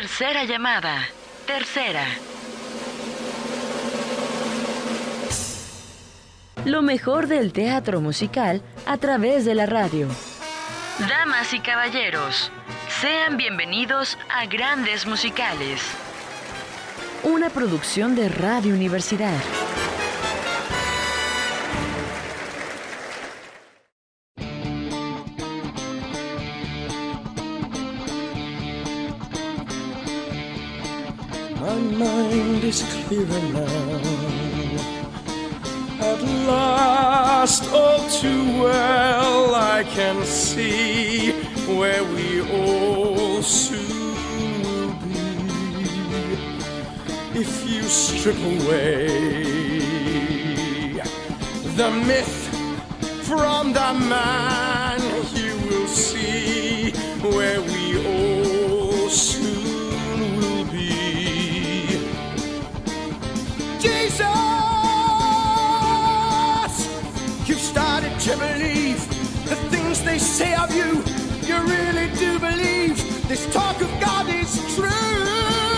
Tercera llamada. Tercera. Lo mejor del teatro musical a través de la radio. Damas y caballeros, sean bienvenidos a Grandes Musicales. Una producción de Radio Universidad. Is clearer now. At last, all too well, I can see where we all soon will be. If you strip away the myth from the man, you will see where we say of you. You really do believe this talk of God is true.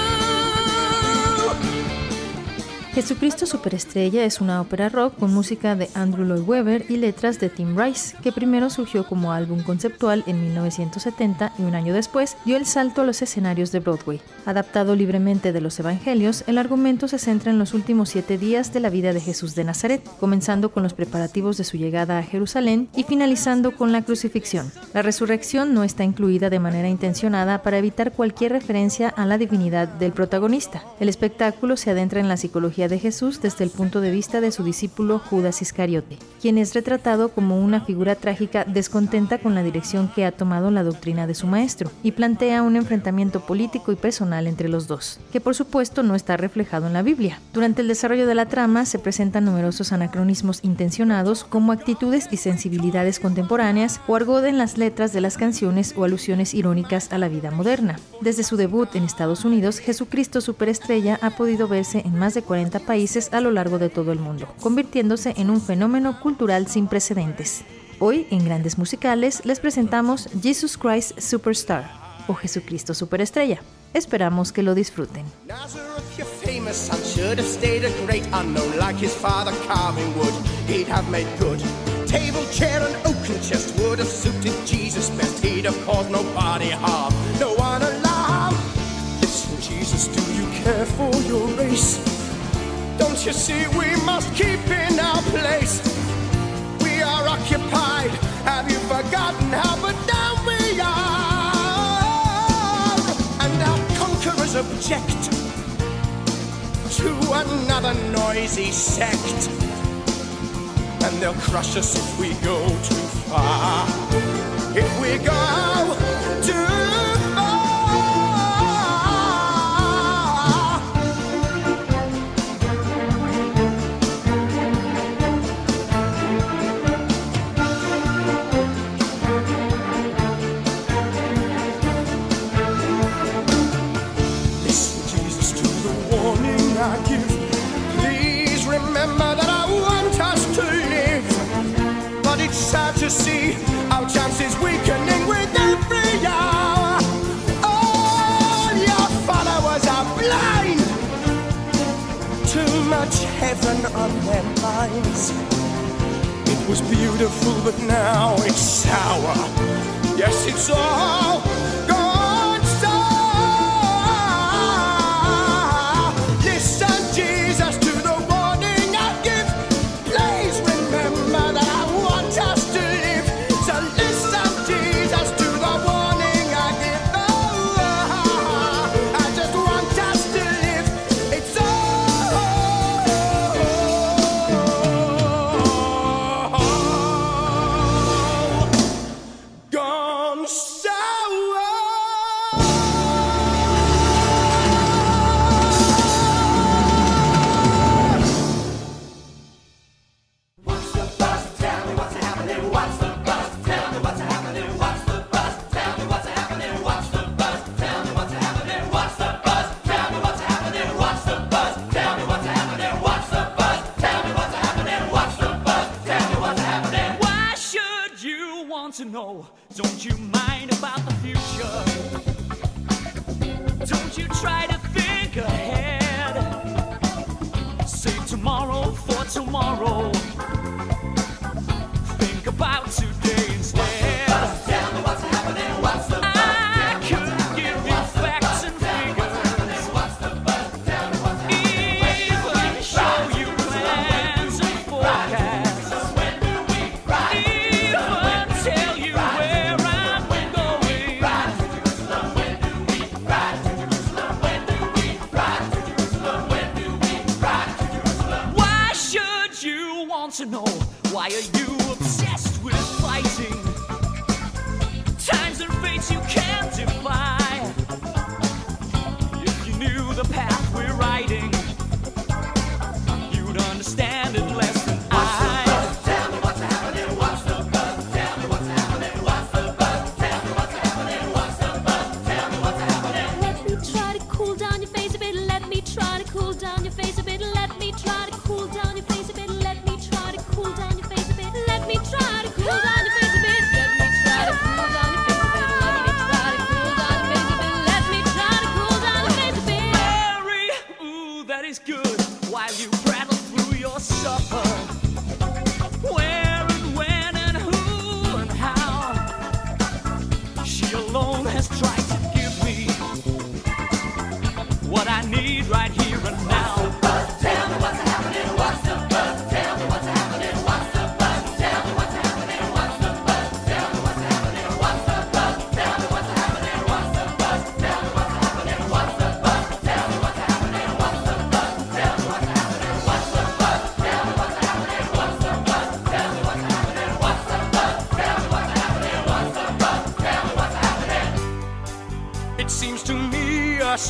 Jesucristo Superestrella es una ópera rock con música de Andrew Lloyd Webber y letras de Tim Rice, que primero surgió como álbum conceptual en 1970 y un año después dio el salto a los escenarios de Broadway. Adaptado libremente de los Evangelios, el argumento se centra en los últimos siete días de la vida de Jesús de Nazaret, comenzando con los preparativos de su llegada a Jerusalén y finalizando con la crucifixión. La resurrección no está incluida de manera intencionada para evitar cualquier referencia a la divinidad del protagonista. El espectáculo se adentra en la psicología de Jesús desde el punto de vista de su discípulo Judas Iscariote, quien es retratado como una figura trágica descontenta con la dirección que ha tomado la doctrina de su maestro, y plantea un enfrentamiento político y personal entre los dos, que por supuesto no está reflejado en la Biblia. Durante el desarrollo de la trama se presentan numerosos anacronismos intencionados como actitudes y sensibilidades contemporáneas o argot en las letras de las canciones o alusiones irónicas a la vida moderna. Desde su debut en Estados Unidos, Jesucristo Superestrella ha podido verse en más de 40 países a lo largo de todo el mundo, convirtiéndose en un fenómeno cultural sin precedentes. Hoy, en Grandes Musicales, les presentamos Jesus Christ Superstar o Jesucristo Superestrella. Esperamos que lo disfruten. Don't you see we must keep in our place? We are occupied. Have you forgotten how but down we are? And our conquerors object to another noisy sect. And they'll crush us if we go too far. If we go Jesus, to the warning I give. Please remember that I want us to live. But it's sad to see our chances weakening with every hour. All your followers are blind. Too much heaven on their minds. It was beautiful, but now it's sour. Yes, it's all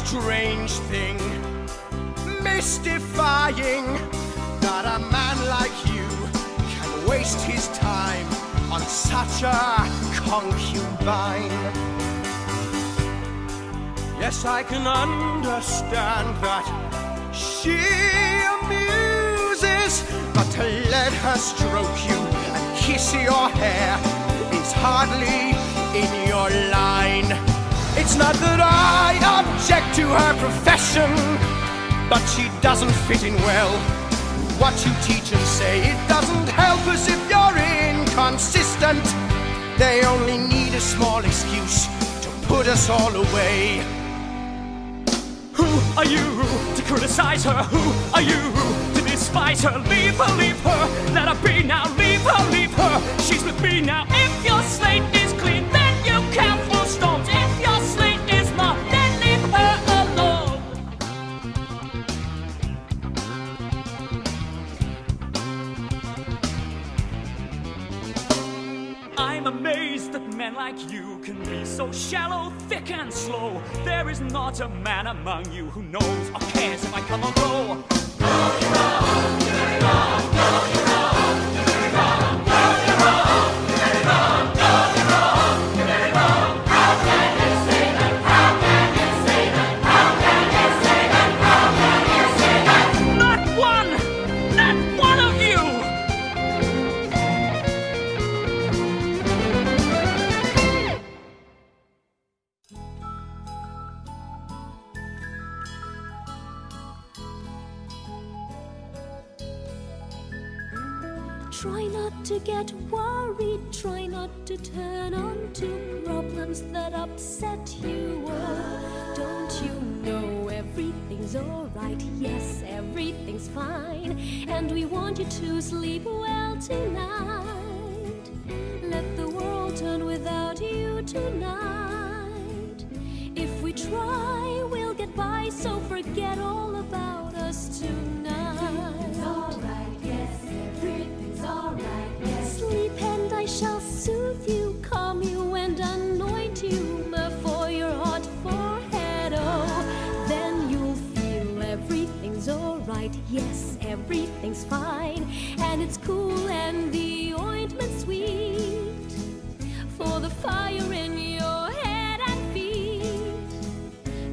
strange thing, mystifying that a man like you can waste his time on such a concubine. Yes, I can understand that she amuses, but to let her stroke you and kiss your hair is hardly in your line. It's not that I object to her profession, but she doesn't fit in well. What you teach and say, it doesn't help us if you're inconsistent. They only need a small excuse to put us all away. Who are you to criticize her? Who are you to despise her? Leave her, leave her, let her be now. Leave her, leave her, she's with me now. If your slate men like you can be so shallow, thick, and slow. There is not a man among you who knows or cares if I come or go. Try not to get worried, try not to turn on to problems that upset you. Oh, don't you know everything's alright? Yes, everything's fine. And we want you to sleep well tonight. Let the world turn without you tonight. If we try, we'll get by, so forget all about us tonight. Everything's fine, and it's cool and the ointment sweet for the fire in your head and feet.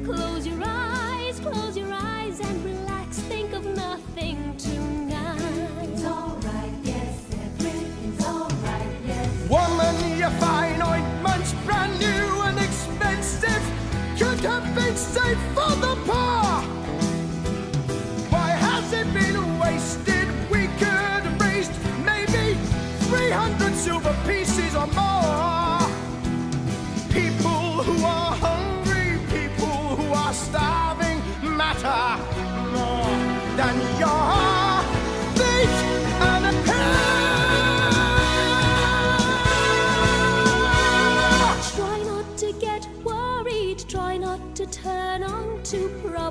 Close your eyes, close your eyes and relax. Think of nothing tonight. It's alright, yes, everything's alright, yes. Woman, your fine ointment's brand new and expensive. Could have been saved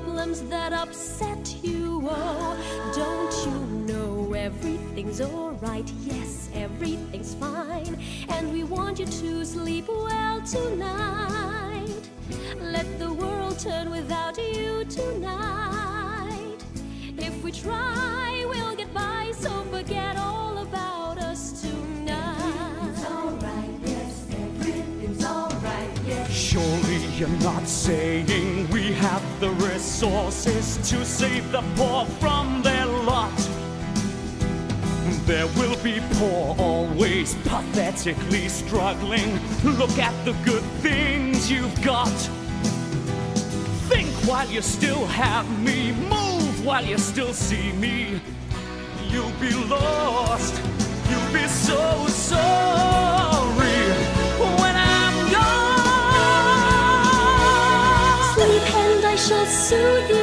problems that upset you. Oh, don't you know everything's alright? Yes, everything's fine. And we want you to sleep well tonight. Let the world turn without you tonight. If we try, we'll get by, so forget all about us tonight. It's alright, yes, everything's alright, yes. Surely you're not saying we have the resources to save the poor from their lot. There will be poor always pathetically struggling. Look at the good things you've got. Think while you still have me. Move while you still see me. You'll be lost. You'll be so sorry Soothe you,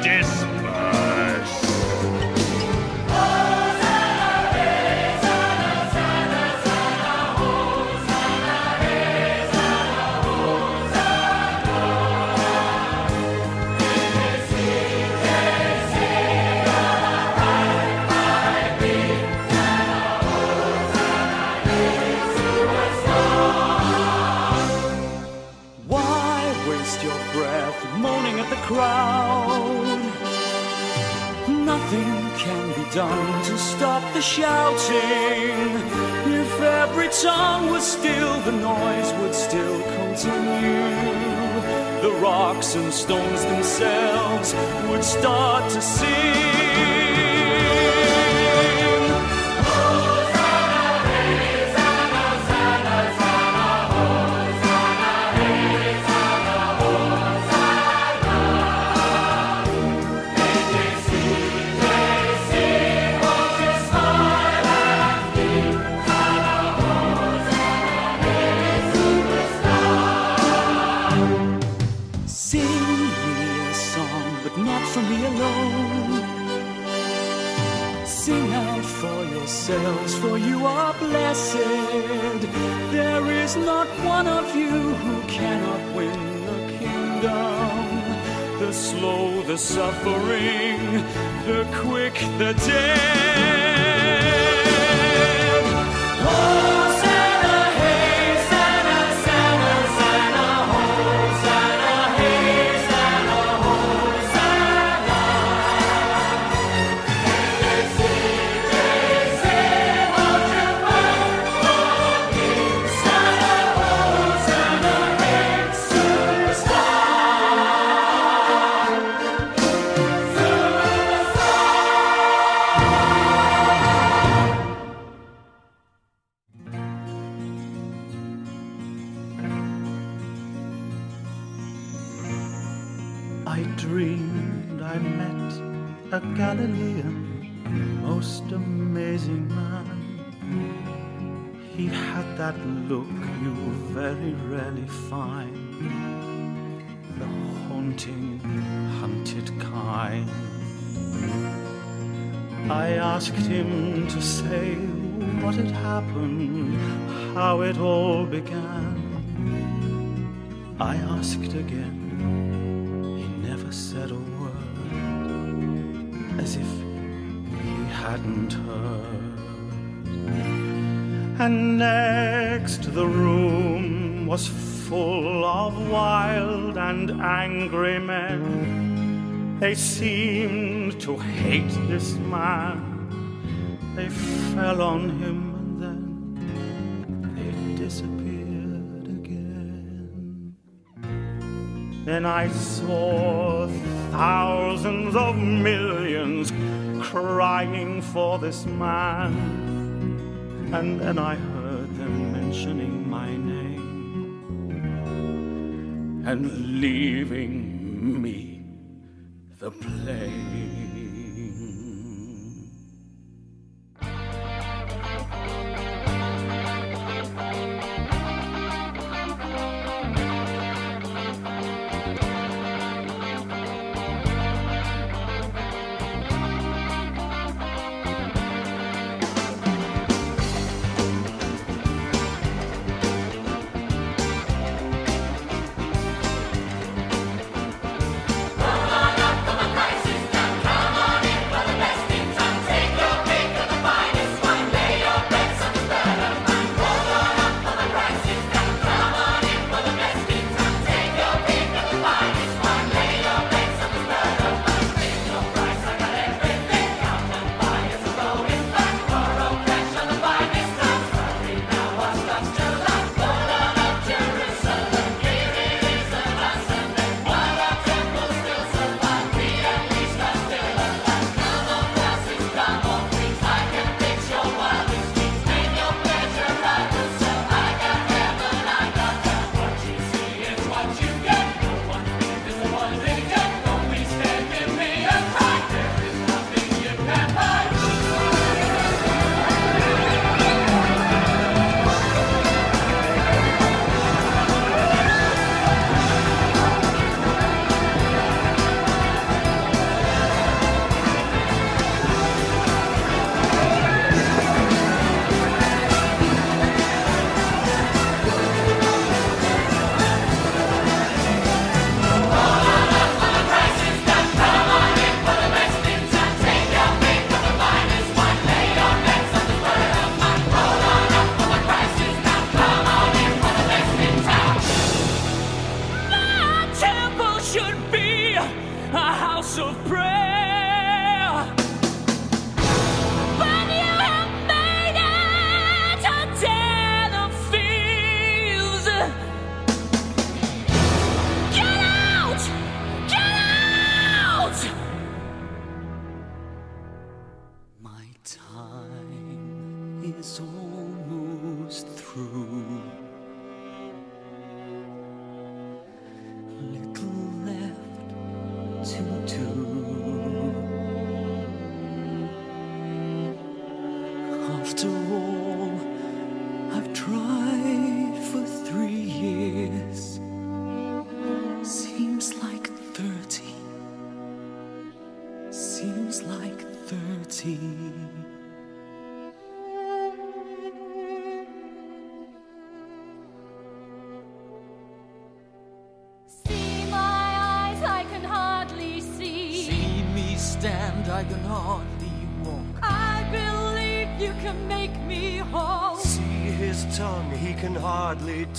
should shouting. If every tongue was still, the noise would still continue. The rocks and stones themselves would start to sing. You who cannot win the kingdom. The slow, the suffering, the quick, the dead. Asked again. He never said a word, as if he hadn't heard. And next, the room was full of wild and angry men. They seemed to hate this man. They fell on him Then I saw thousands of millions crying for this man. And then I heard them mentioning my name and leaving me the plain.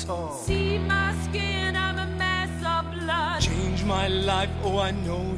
Talk. See my skin, I'm a mess of blood. Change my life, oh, I know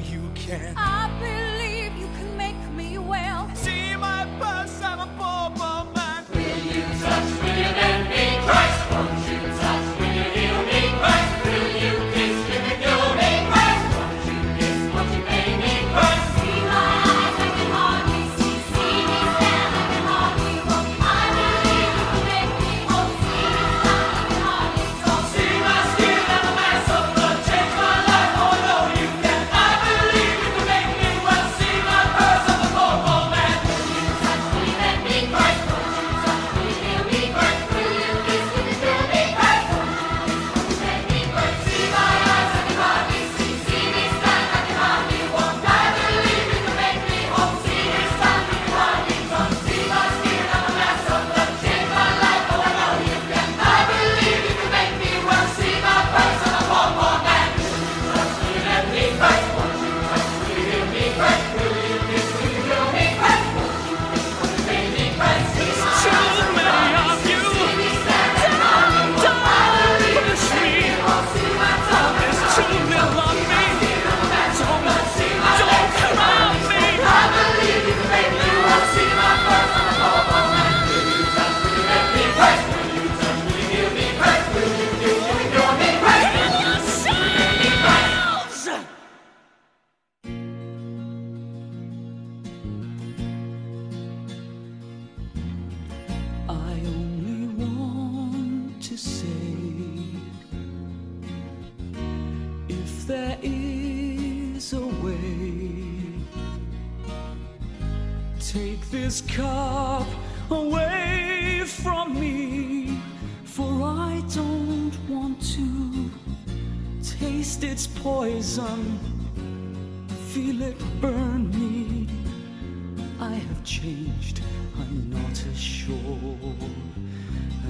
changed, I'm not as sure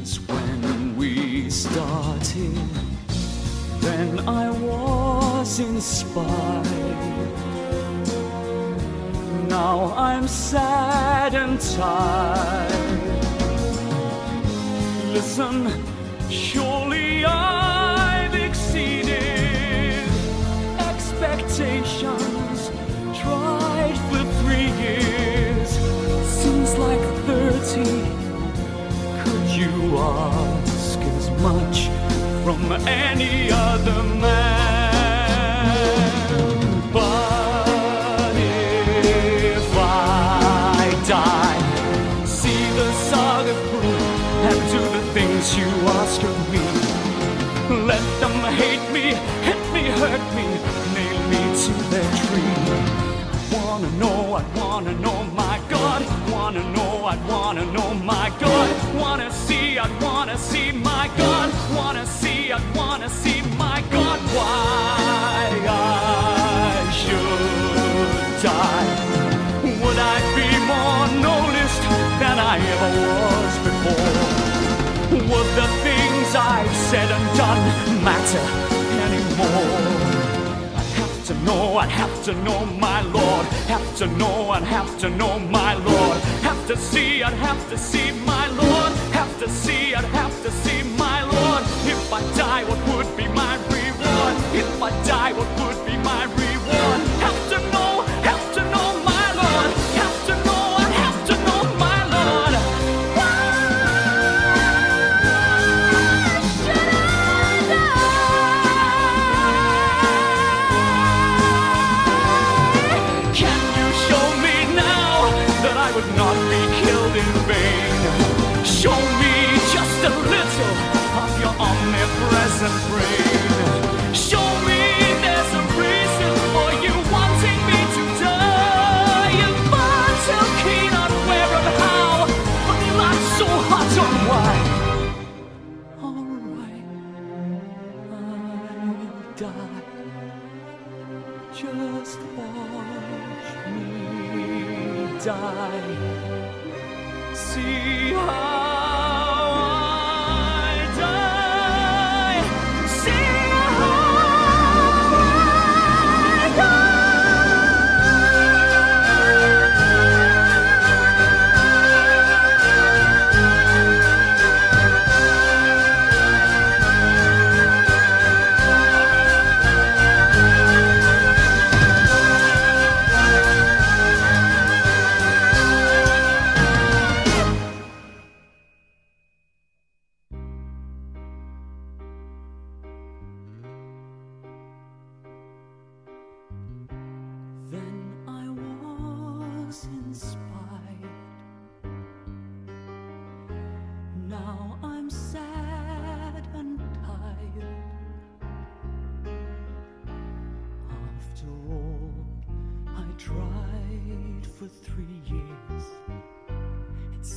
as when we started. Then I was inspired. Now I'm sad and tired. Listen, surely you ask as much from any other man? But if I die, see the saga through and do the things you ask of me. Let them hate me, hit me, hurt me, nail me to their tree. Wanna know, I wanna know. Wanna know, I wanna know, my God. Wanna see, I'd wanna see, my God. Wanna see, I'd wanna see, my God. Why I should die. Would I be more noticed than I ever was before? Would the things I've said and done matter anymore? I'd have to know, I'd have to know my Lord. Have to know, I'd have to know my Lord. To see, I'd have to see my Lord. Have to see, I'd have to see my Lord. If I die, what would be my reward? If I die, what would be my reward?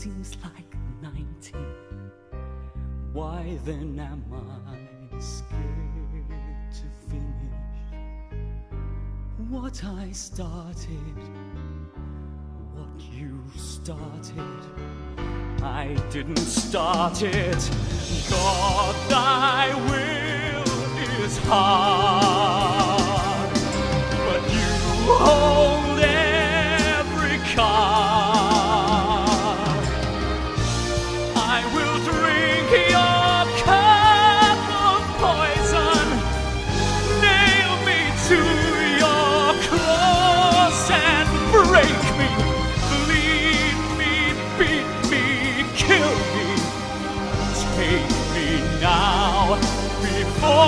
Seems like 90. Why then am I scared to finish what I started? What you started? I didn't start it. God, thy will is hard,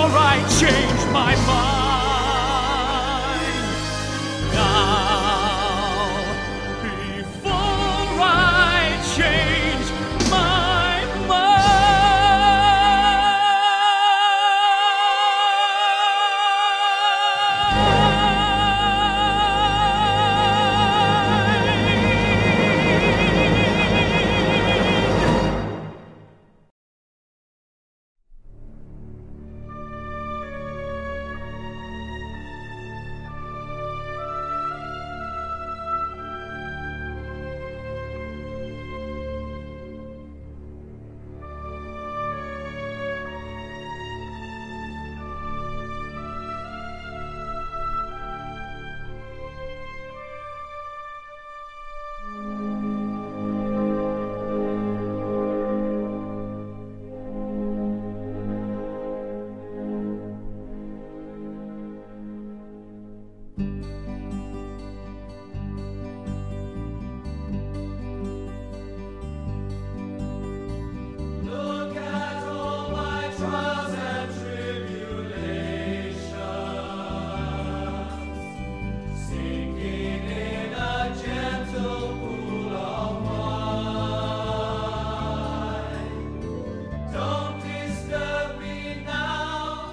I change my mind.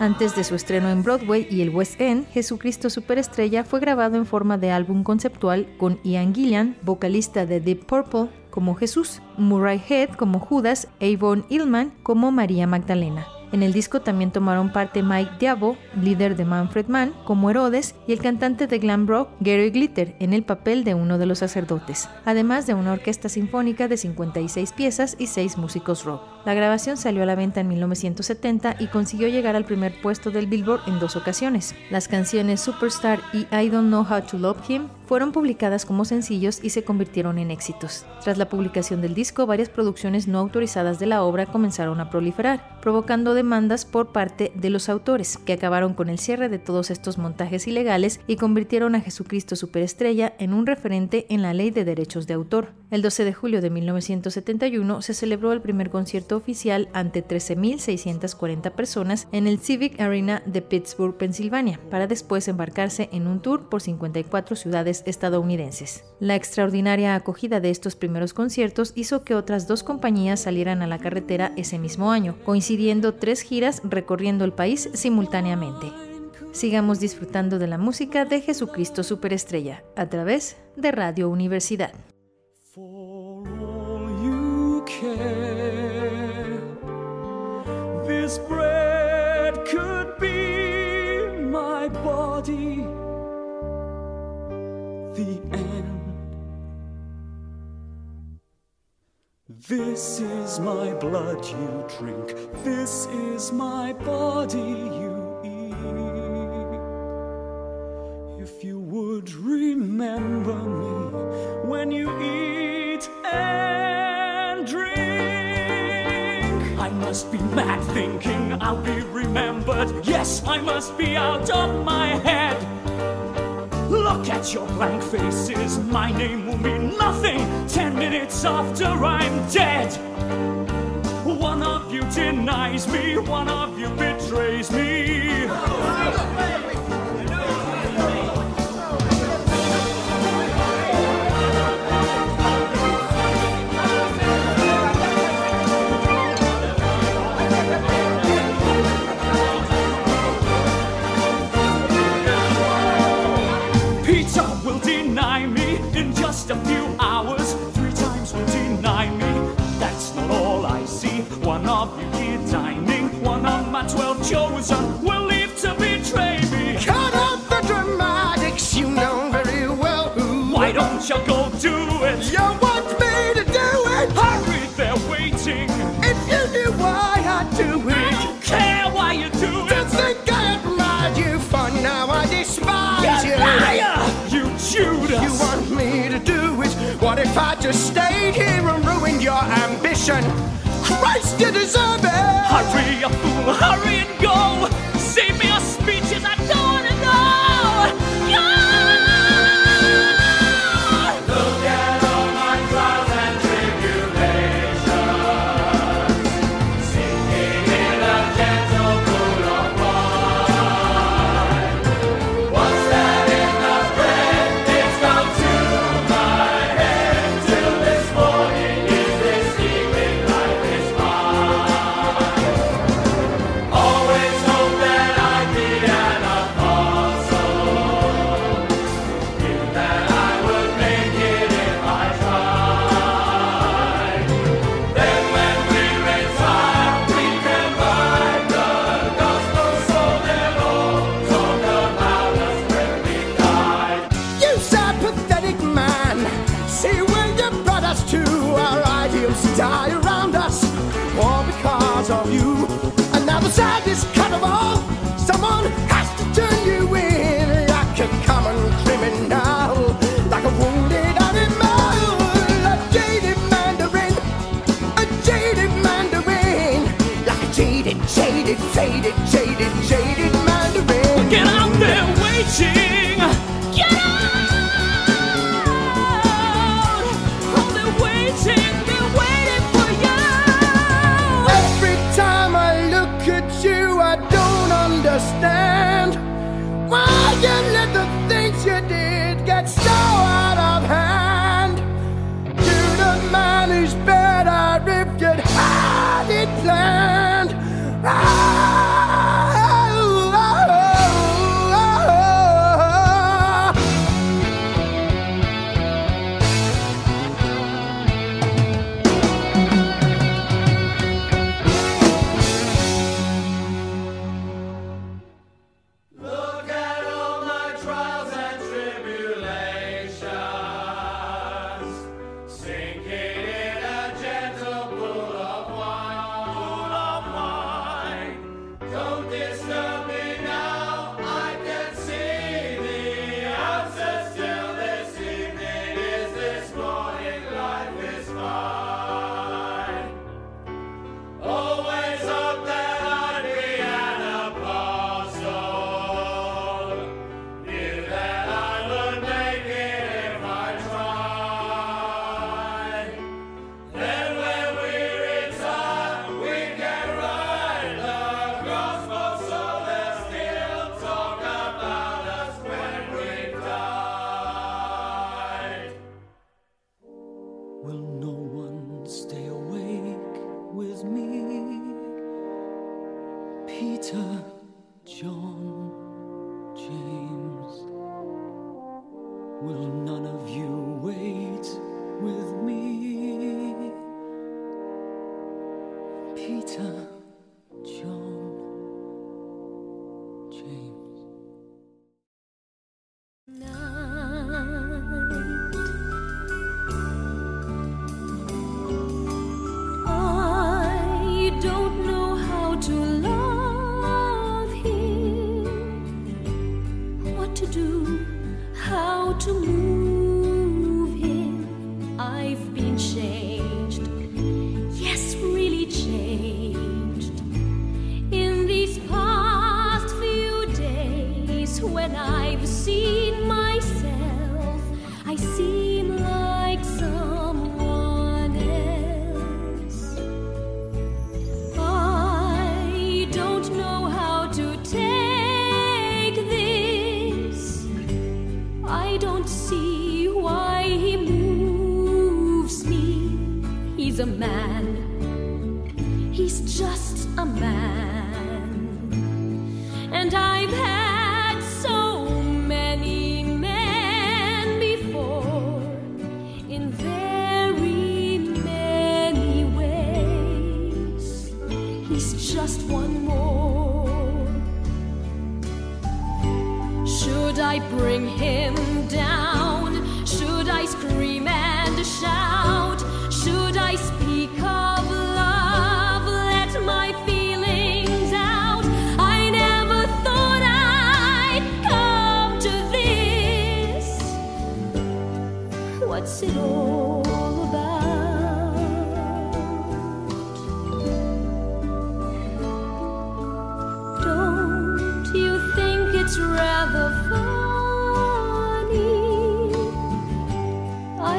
Antes de su estreno en Broadway y el West End, Jesucristo Superestrella fue grabado en forma de álbum conceptual con Ian Gillan, vocalista de Deep Purple, como Jesús, Murray Head como Judas e Yvonne Illman como María Magdalena. En el disco también tomaron parte Mike Diabo, líder de Manfred Mann, como Herodes, y el cantante de glam rock Gary Glitter en el papel de uno de los sacerdotes, además de una orquesta sinfónica de 56 piezas y 6 músicos rock. La grabación salió a la venta en 1970 y consiguió llegar al primer puesto del Billboard en dos ocasiones. Las canciones Superstar y I Don't Know How to Love Him fueron publicadas como sencillos y se convirtieron en éxitos. Tras la publicación del disco, varias producciones no autorizadas de la obra comenzaron a proliferar, provocando demandas por parte de los autores, que acabaron con el cierre de todos estos montajes ilegales y convirtieron a Jesucristo Superestrella en un referente en la ley de derechos de autor. El 12 de julio de 1971 se celebró el primer concierto oficial ante 13.640 personas en el Civic Arena de Pittsburgh, Pensilvania, para después embarcarse en un tour por 54 ciudades estadounidenses. La extraordinaria acogida de estos primeros conciertos hizo que otras dos compañías salieran a la carretera ese mismo año, coincidiendo tres giras recorriendo el país simultáneamente. Sigamos disfrutando de la música de Jesucristo Superestrella a través de Radio Universidad. Care, this bread could be my body. The end. This is my blood you drink. This is my body you eat. If you would remember me when you eat must be mad thinking I'll be remembered. Yes, I must be out of my head. Look at your blank faces, my name will mean nothing ten minutes after I'm dead. One of you denies me, one of you betrays me. Chosen, will leave to betray me. Cut out the dramatics, you know very well who. Why don't you go do it? You want me to do it? Hurry, they're waiting. If you knew why I do it, I don't care why you do it. Don't think I admired you, for now I despise you. you. Liar! You Judas! You want me to do it? What if I just stayed here and ruined your ambition? Christ, you deserve it. Hurry, fool, hurry and go. Save me.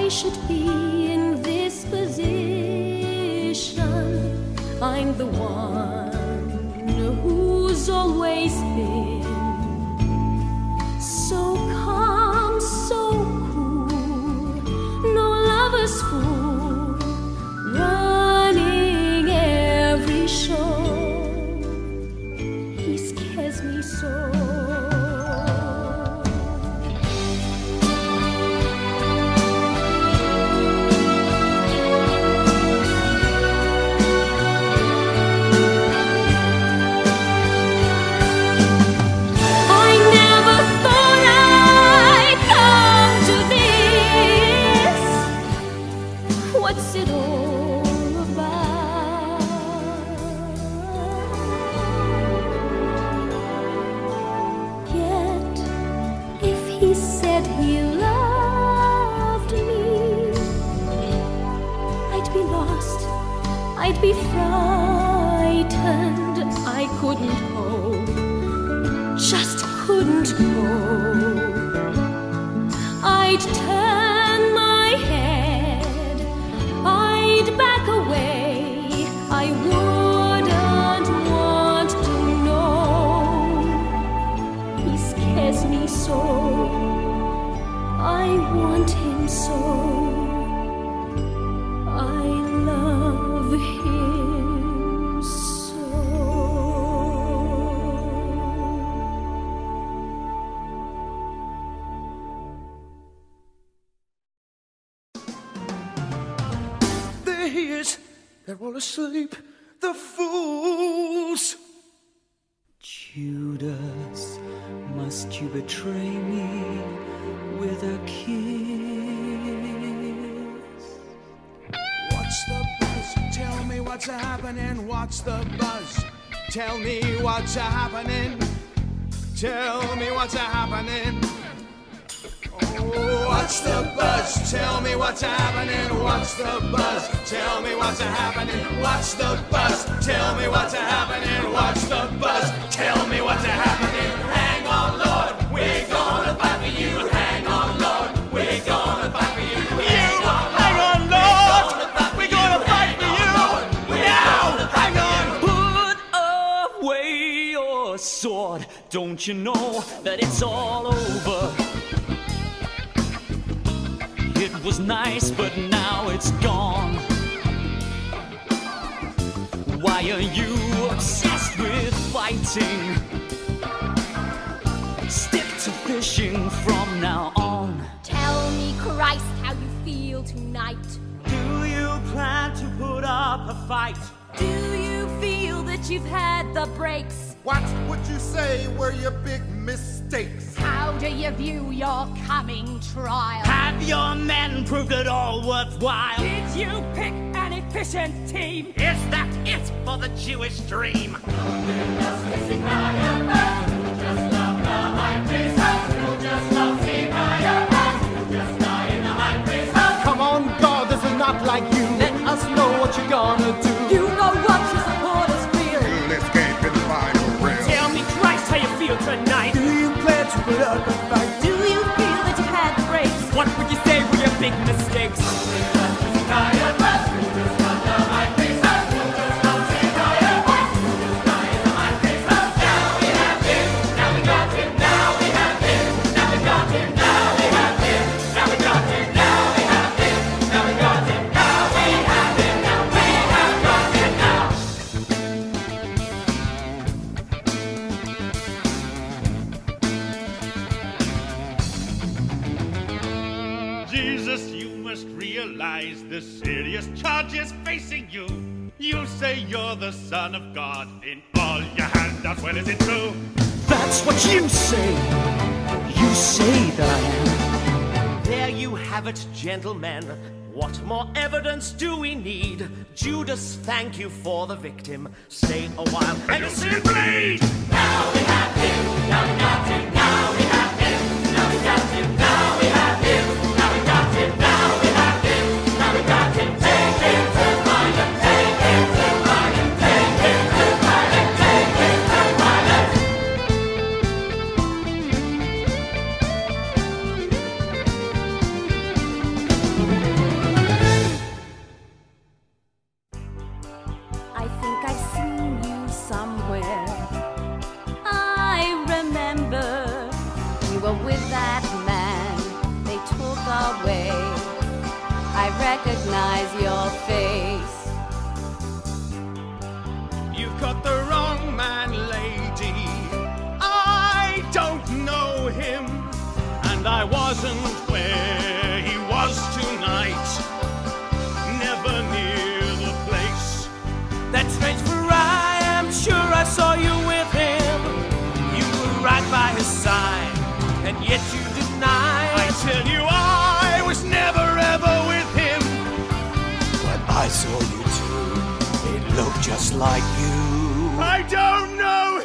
Should They're all asleep. The fools. Judas, must you betray me with a kiss? What's the buzz? Tell me what's happening. What's the buzz? Tell me what's happening. Tell me what's happening. What's the buzz? Tell me what's happening. What's the buzz? Tell me what's happening. What's the buzz? Tell me what's happening. What's the buzz? Tell me what's happening. Hang on, Lord. We're gonna fight for you. Hang on, Lord. We're gonna fight for you. Hang on, hang on, Lord. We're gonna fight for you. Now, hang on. Put away your sword. Don't you know that it's all over? It was nice, but now it's gone. Why are you obsessed with fighting? Stick to fishing from now on. Tell me, Christ, how you feel tonight. Do you plan to put up a fight? Do you feel that you've had the breaks? What would you say were your big mistakes? How do you view your coming trial? Have your men proved it all worthwhile? Did you pick an efficient team? Is that it for the Jewish dream? Come on, God, this is not like you. Let us know what you're gonna do. You plan to put up a fight? Do you feel that you've had the breaks? What would you say were your big mistakes? Serious charges facing you. You say you're the Son of God in all your handouts. Well, is it true? That's what you say. you say that I am. There you have it, gentlemen. What more evidence do we need? Judas, thank you for the victim. Stay a while and simply. I recognize your face. You've got the wrong man, lady. I don't know him, and I wasn't where he was tonight. Never near the place. That's strange, for I am sure I saw you with him. You were right by his side, and yet you deny. I tell you, just like you. I don't know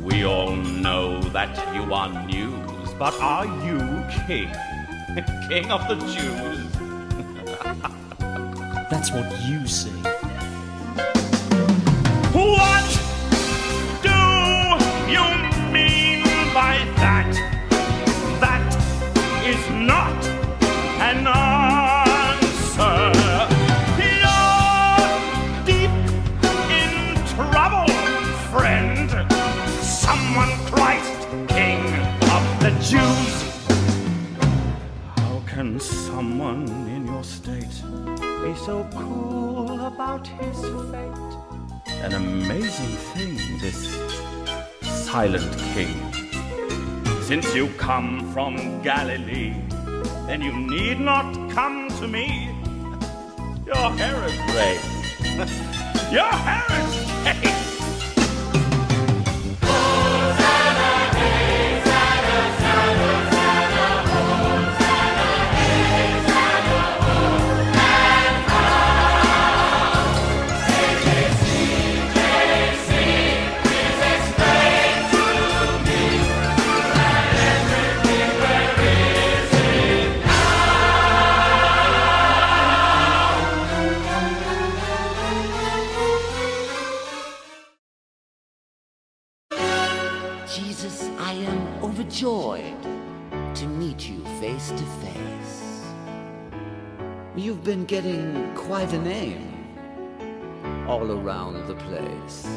We all know that you are news, but are you king? king of the Jews? That's what you say. About his fate? An amazing thing, this silent king. Since you come from Galilee, then you need not come to me. Your is gray. Your hair is overjoyed to meet you face to face. You've been getting quite a name all around the place.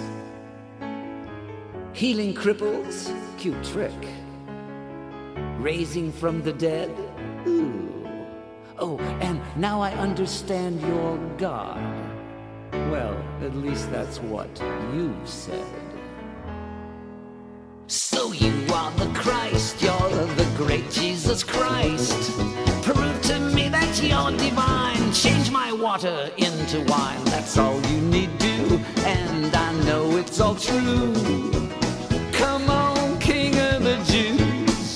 Healing cripples? Cute trick. Raising from the dead? Ooh. Oh, and now I understand your God. Well, at least that's what you've said. So you are the Christ, you're the great Jesus Christ. Prove to me that you're divine. Change my water into wine. That's all you need do, and I know it's all true. Come on, King of the Jews.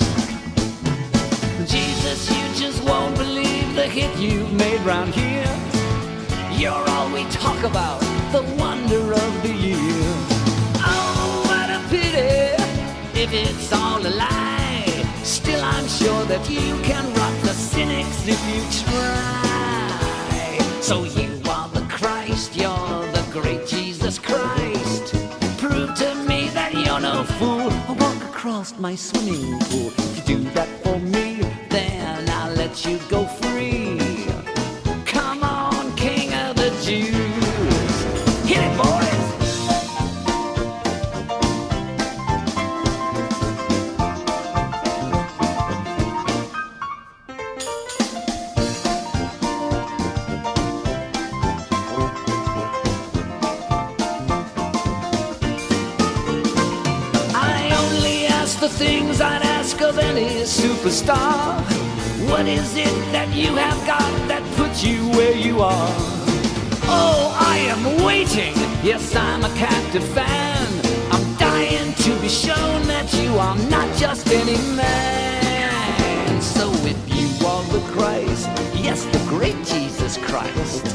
Jesus, you just won't believe the hit you've made round here. You're all we talk about, the wonder of the year. If it's all a lie. Still, I'm sure that you can rock the cynics if you try. So you are the Christ, you're the great Jesus Christ. Prove to me that you're no fool. I'll walk across my swimming pool. If you do that for me, then I'll let you go superstar. What is it that you have got that puts you where you are? Oh, I am waiting. Yes, I'm a captive fan. I'm dying to be shown that you are not just any man. So if you are the Christ, yes, the great Jesus Christ,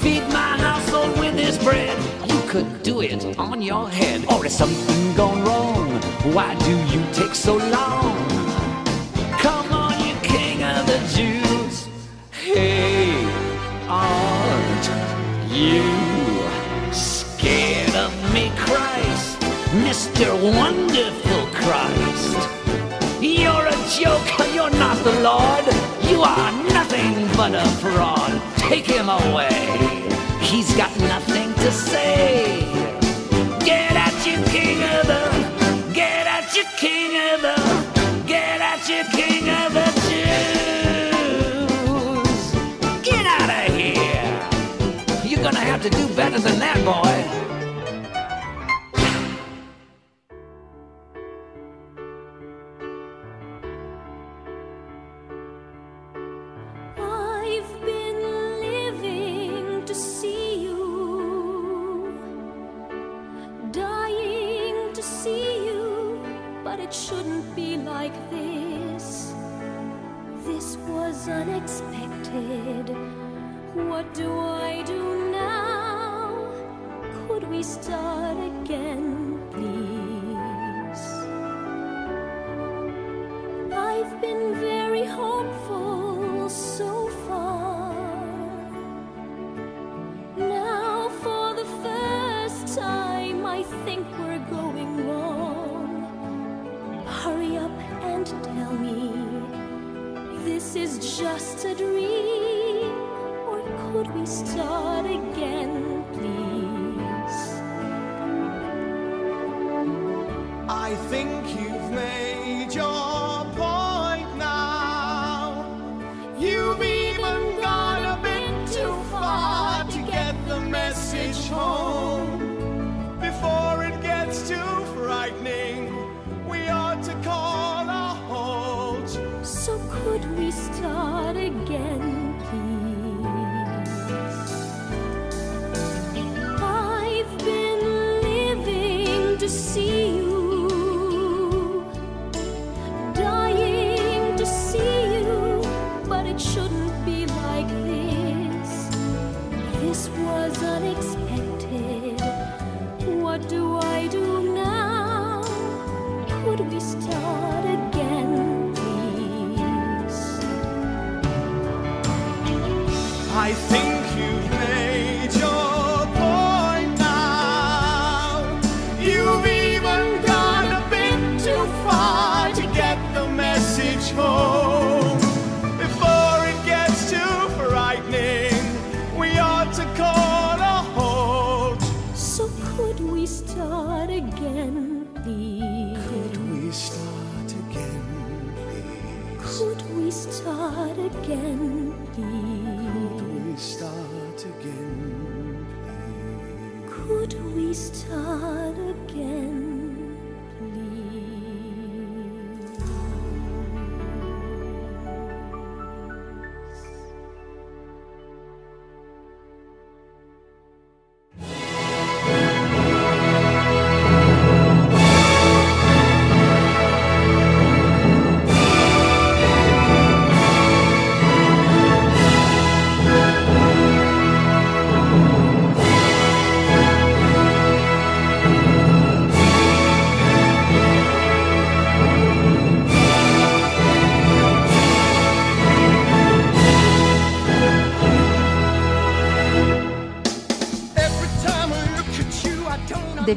feed my household with his bread. You could do it on your head. Or is something gone wrong? Why do you take so long? Jews. Hey, aren't you scared of me, Christ? Mr. Wonderful Christ. You're a joke, you're not the Lord. You are nothing but a fraud. Take him away. He's got nothing to say. Get at you, king of the, to do better than that, boy. But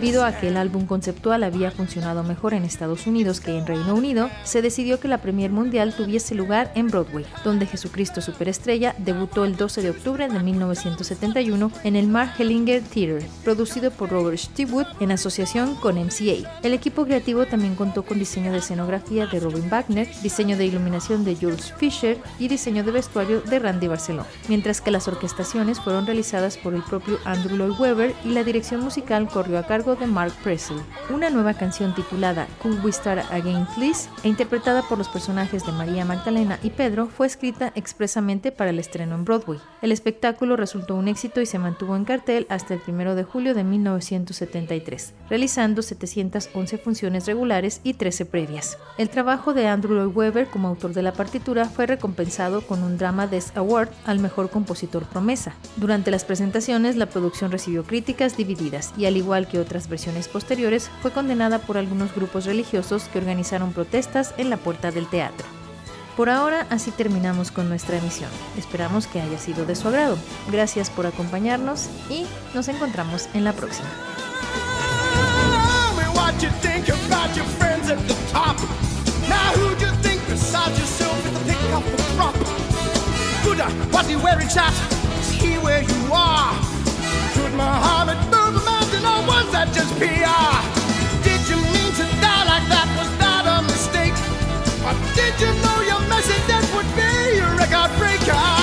Debido a que el álbum conceptual había funcionado mejor en Estados Unidos que en Reino Unido, se decidió que la premier mundial tuviese lugar en Broadway, donde Jesucristo Superestrella debutó el 12 de octubre de 1971 en el Mark Hellinger Theatre, producido por Robert Stewood en asociación con MCA. El equipo creativo también contó con diseño de escenografía de Robin Wagner, diseño de iluminación de Jules Fisher y diseño de vestuario de Randy Barcelona, mientras que las orquestaciones fueron realizadas por el propio Andrew Lloyd Webber y la dirección musical corrió a cargo de Mark Presley. Una nueva canción titulada Could We Start Again Please e interpretada por los personajes de María Magdalena y Pedro fue escrita expresamente para el estreno en Broadway. El espectáculo resultó un éxito y se mantuvo en cartel hasta el 1 de julio de 1973, realizando 711 funciones regulares y 13 previas. El trabajo de Andrew Lloyd Webber como autor de la partitura fue recompensado con un Drama Desk Award al mejor compositor promesa. Durante las presentaciones, la producción recibió críticas divididas y, al igual que otras versiones posteriores, fue condenada por algunos grupos religiosos que organizaron protestas en la puerta del teatro. Por ahora, así terminamos con nuestra emisión. Esperamos que haya sido de su agrado. Gracias por acompañarnos y nos encontramos en la próxima. Besides yourself is the pick of the crop? Good, was he wearing shots? Is he where you are? Could Muhammad move a mountain or was that just PR? Did you mean to die like that? Was that a mistake? Or did you know your message that would be a record breaker?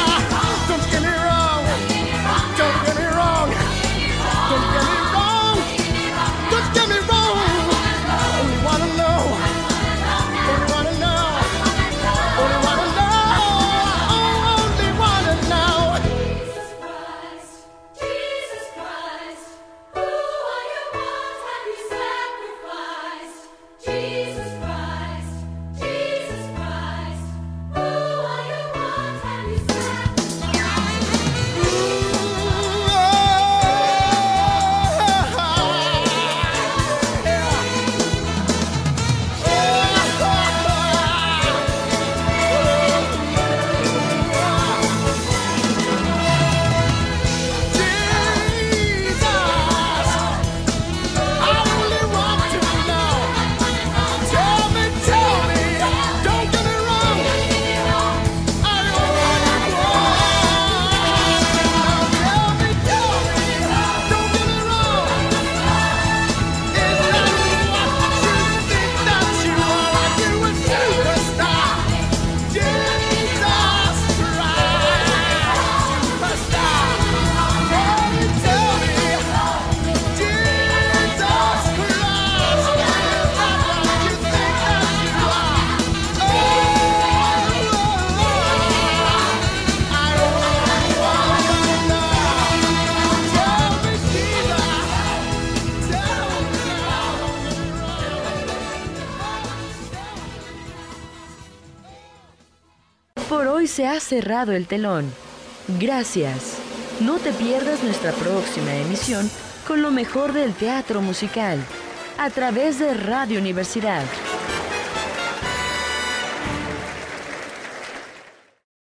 Cerrado el telón. Gracias. No te pierdas nuestra próxima emisión con lo mejor del teatro musical a través de Radio Universidad